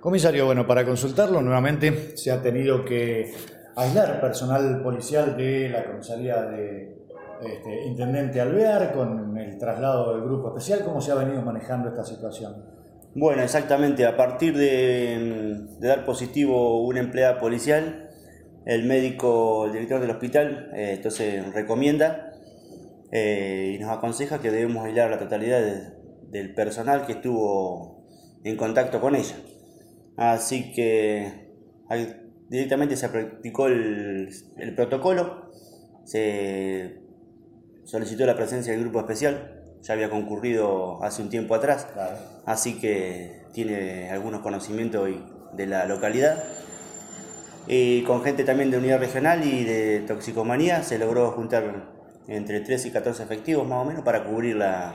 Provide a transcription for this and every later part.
Comisario, bueno, para consultarlo nuevamente se ha tenido que aislar personal policial de la comisaría de este, Intendente Alvear con el traslado del grupo especial. ¿Cómo se ha venido manejando esta situación? Bueno, exactamente. A partir de, dar positivo una empleada policial, el médico, el director del hospital, eh, entonces recomienda eh, y nos aconseja que debemos aislar la totalidad del personal que estuvo en contacto con ella. Así que directamente se practicó el, protocolo, se solicitó la presencia del grupo especial, ya había concurrido hace un tiempo atrás, así que tiene algunos conocimientos de la localidad. Y con gente también de unidad regional y de toxicomanía se logró juntar entre 13 y 14 efectivos más o menos para cubrir la,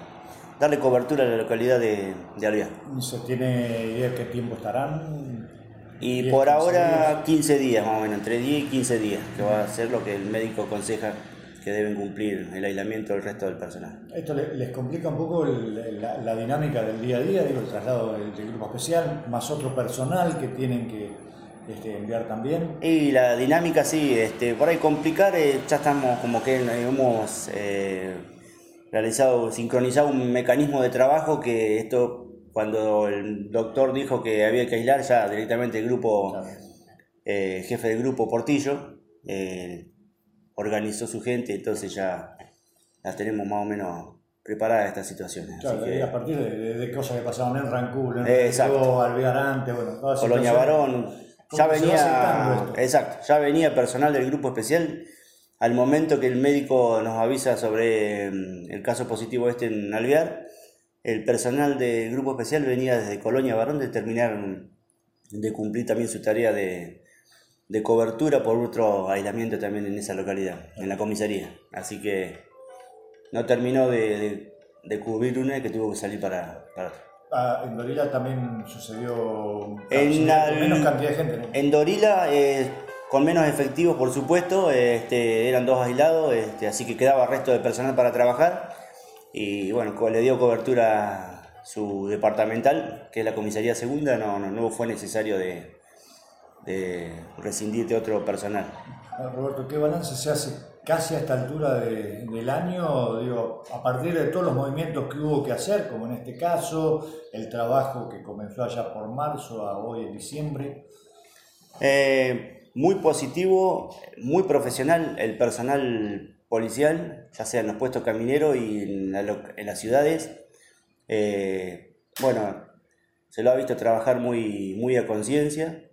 darle cobertura a la localidad de, de ¿Se tiene idea qué tiempo estarán? Y por ahora 15 días más o menos, entre 10 y 15 días, que va a ser lo que el médico aconseja que deben cumplir el aislamiento del resto del personal. ¿Esto les complica un poco la, dinámica del día a día, digo, el traslado del, grupo especial, más otro personal que tienen que este, enviar también? Y la dinámica sí, este, por ahí complicar, eh, ya estamos como que hemos... Eh, realizado, sincronizado un mecanismo de trabajo que esto, cuando el doctor dijo que había que aislar, ya directamente el grupo, eh, jefe del grupo Portillo, eh, organizó su gente, entonces ya las tenemos más o menos preparadas estas situaciones. Claro, a partir de, cosas que pasaban en Rancul, en exacto. Alvearante, bueno, Colonia Barón, ya venía, exacto, ya venía personal del grupo especial al momento que el médico nos avisa sobre mm, el caso positivo este en Alvear, el personal del grupo especial venía desde Colonia Barón de terminar mm, de cumplir también su tarea de, cobertura por otro aislamiento también en esa localidad, en la comisaría. Así que no terminó de, cubrir una que tuvo que salir para, para ah, en Dorila también sucedió en menos cantidad de gente. En Dorila eh, con menos efectivos, por supuesto, este, eran dos aislados, este, así que quedaba resto de personal para trabajar. Y bueno, le dio cobertura a su departamental, que es la comisaría segunda, no, no, fue necesario de, de rescindir de otro personal. Roberto, ¿qué balance se hace casi a esta altura del año? Digo, a partir de todos los movimientos que hubo que hacer, como en este caso, el trabajo que comenzó allá por marzo a hoy en diciembre. Eh, muy positivo, muy profesional el personal policial, ya sea en los puestos camineros y en, las ciudades. Eh, bueno, se lo ha visto trabajar muy, muy a conciencia,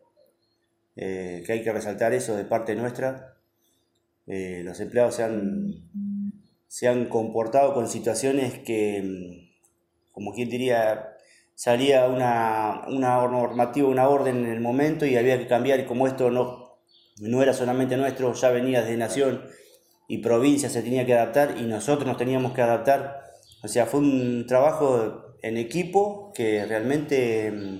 eh, que hay que resaltar eso de parte nuestra. Eh, los empleados se han, se han comportado con situaciones que, como quien diría, salía una, una normativa, una orden en el momento y había que cambiar y como esto no no era solamente nuestro, ya venía de nación y provincia, se tenía que adaptar y nosotros nos teníamos que adaptar. O sea, fue un trabajo en equipo que realmente mm,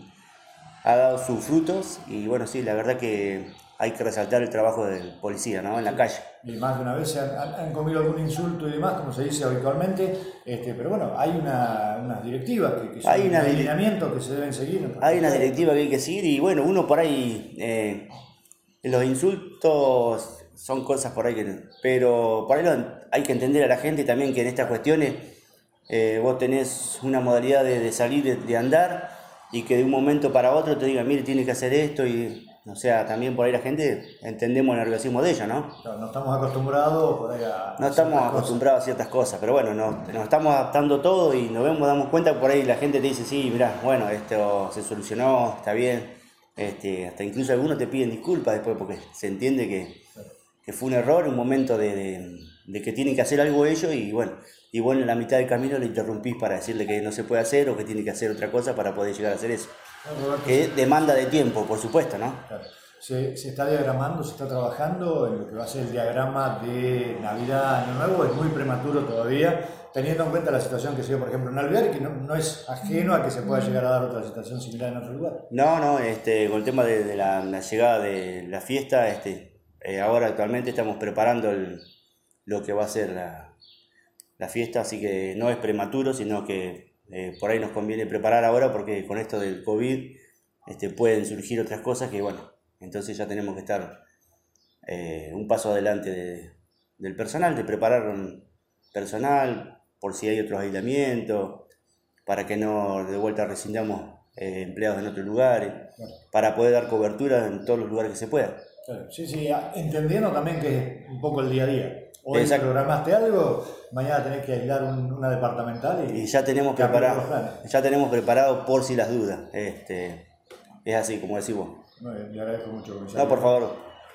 ha dado sus frutos y bueno, sí, la verdad que hay que resaltar el trabajo del policía, ¿no? En la calle. Y más de una vez han, comido algún insulto y demás, como se dice habitualmente, este, pero bueno, hay una, unas directivas que, que son hay una que se deben seguir. Hay una directiva que hay que seguir y bueno, uno por ahí... Eh, los insultos son cosas por ahí que... Pero por ahí hay que entender a la gente también que en estas cuestiones eh, vos tenés una modalidad de, salir, de, andar y que de un momento para otro te digan, mire, tienes que hacer esto y... O sea, también por ahí la gente entendemos el nerviosismo de ella, ¿no? no estamos acostumbrados por ahí a... No estamos acostumbrados a ciertas cosas, pero bueno, nos, nos estamos adaptando todo y nos vemos, damos cuenta, por ahí la gente te dice, sí, mira, bueno, esto se solucionó, está bien este, hasta incluso algunos te piden disculpas después porque se entiende que, fue un error, un momento de, que tienen que hacer algo ellos y bueno, y bueno, en la mitad del camino le interrumpís para decirle que no se puede hacer o que tiene que hacer otra cosa para poder llegar a hacer eso. que demanda de tiempo, por supuesto, ¿no? Se, se, está diagramando, se está trabajando en lo que va a ser el diagrama de Navidad, Año Nuevo, es muy prematuro todavía, teniendo en cuenta la situación que se dio, por ejemplo, en Alvear, que no, es ajeno a que se pueda llegar a dar otra situación similar en otro lugar. No, no, este, con el tema de, la, llegada de la fiesta, este, eh, ahora actualmente estamos preparando lo que va a ser la, fiesta, así que no es prematuro, sino que eh, por ahí nos conviene preparar ahora porque con esto del COVID este, pueden surgir otras cosas que, bueno, entonces ya tenemos que estar eh, un paso adelante del personal, de preparar un personal por si hay otros aislamientos, para que no de vuelta rescindamos eh, empleados en otros lugares, para poder dar cobertura en todos los lugares que se pueda. Sí, sí, entendiendo también que es un poco el día a día. Hoy programaste algo, mañana tenés que aislar una departamental y, ya tenemos preparado, ya tenemos preparado por si las dudas. Este, es así, como decís vos. Le agradezco mucho. No, por favor.